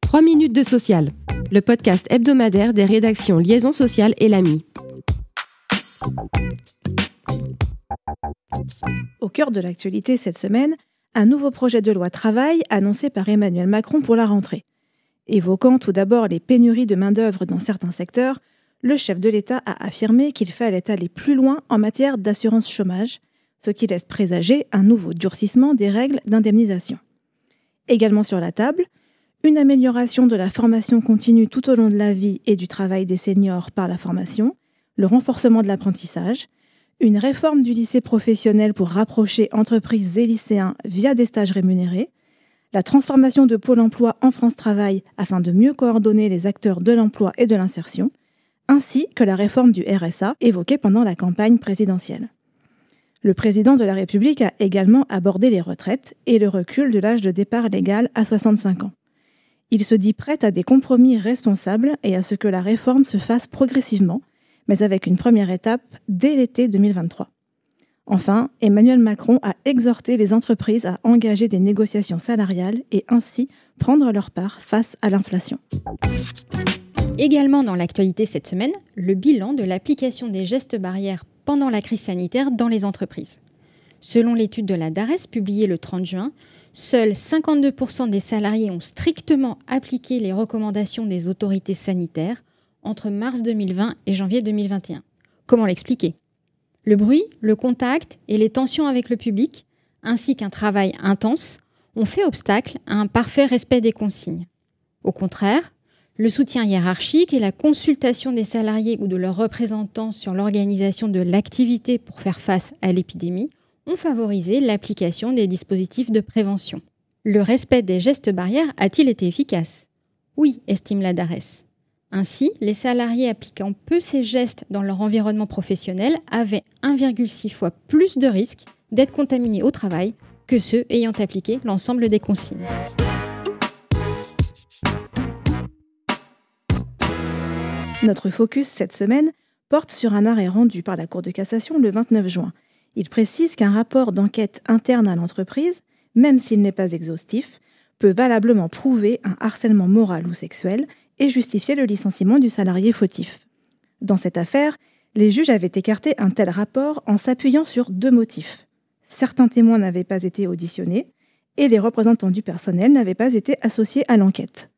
3 minutes de social, le podcast hebdomadaire des rédactions Liaison sociale et l'AMI. Au cœur de l'actualité cette semaine, un nouveau projet de loi travail annoncé par Emmanuel Macron pour la rentrée. Évoquant tout d'abord les pénuries de main-d'œuvre dans certains secteurs, le chef de l'État a affirmé qu'il fallait aller plus loin en matière d'assurance chômage, ce qui laisse présager un nouveau durcissement des règles d'indemnisation. Également sur la table, une amélioration de la formation continue tout au long de la vie et du travail des seniors par la formation, le renforcement de l'apprentissage, une réforme du lycée professionnel pour rapprocher entreprises et lycéens via des stages rémunérés, la transformation de Pôle emploi en France Travail afin de mieux coordonner les acteurs de l'emploi et de l'insertion, ainsi que la réforme du RSA évoquée pendant la campagne présidentielle. Le président de la République a également abordé les retraites et le recul de l'âge de départ légal à 65 ans. Il se dit prêt à des compromis responsables et à ce que la réforme se fasse progressivement, mais avec une première étape dès l'été 2023. Enfin, Emmanuel Macron a exhorté les entreprises à engager des négociations salariales et ainsi prendre leur part face à l'inflation. Également dans l'actualité cette semaine, le bilan de l'application des gestes barrières pendant la crise sanitaire dans les entreprises. Selon l'étude de la DARES publiée le 30 juin, seuls 52% des salariés ont strictement appliqué les recommandations des autorités sanitaires entre mars 2020 et janvier 2021. Comment l'expliquer? Le bruit, le contact et les tensions avec le public, ainsi qu'un travail intense, ont fait obstacle à un parfait respect des consignes. Au contraire, le soutien hiérarchique et la consultation des salariés ou de leurs représentants sur l'organisation de l'activité pour faire face à l'épidémie ont favorisé l'application des dispositifs de prévention. Le respect des gestes barrières a-t-il été efficace? Oui, estime la DARES. Ainsi, les salariés appliquant peu ces gestes dans leur environnement professionnel avaient 1,6 fois plus de risques d'être contaminés au travail que ceux ayant appliqué l'ensemble des consignes. Notre focus cette semaine porte sur un arrêt rendu par la Cour de cassation le 29 juin. Il précise qu'un rapport d'enquête interne à l'entreprise, même s'il n'est pas exhaustif, peut valablement prouver un harcèlement moral ou sexuel et justifier le licenciement du salarié fautif. Dans cette affaire, les juges avaient écarté un tel rapport en s'appuyant sur deux motifs. Certains témoins n'avaient pas été auditionnés et les représentants du personnel n'avaient pas été associés à l'enquête.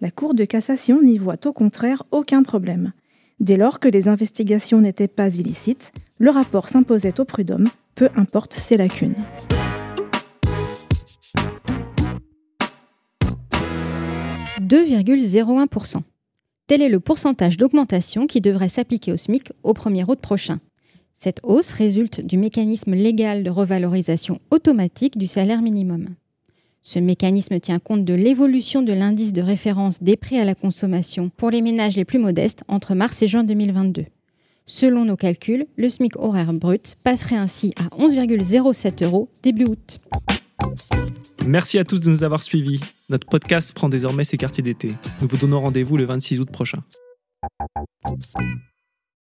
La Cour de cassation n'y voit au contraire aucun problème. Dès lors que les investigations n'étaient pas illicites, le rapport s'imposait au prud'homme, peu importe ses lacunes. « 2,01%. Tel est le pourcentage d'augmentation qui devrait s'appliquer au SMIC au 1er août prochain. Cette hausse résulte du mécanisme légal de revalorisation automatique du salaire minimum. Ce mécanisme tient compte de l'évolution de l'indice de référence des prix à la consommation pour les ménages les plus modestes entre mars et juin 2022. Selon nos calculs, le SMIC horaire brut passerait ainsi à 11,07 euros début août. Merci à tous de nous avoir suivis. Notre podcast prend désormais ses quartiers d'été. Nous vous donnons rendez-vous le 26 août prochain.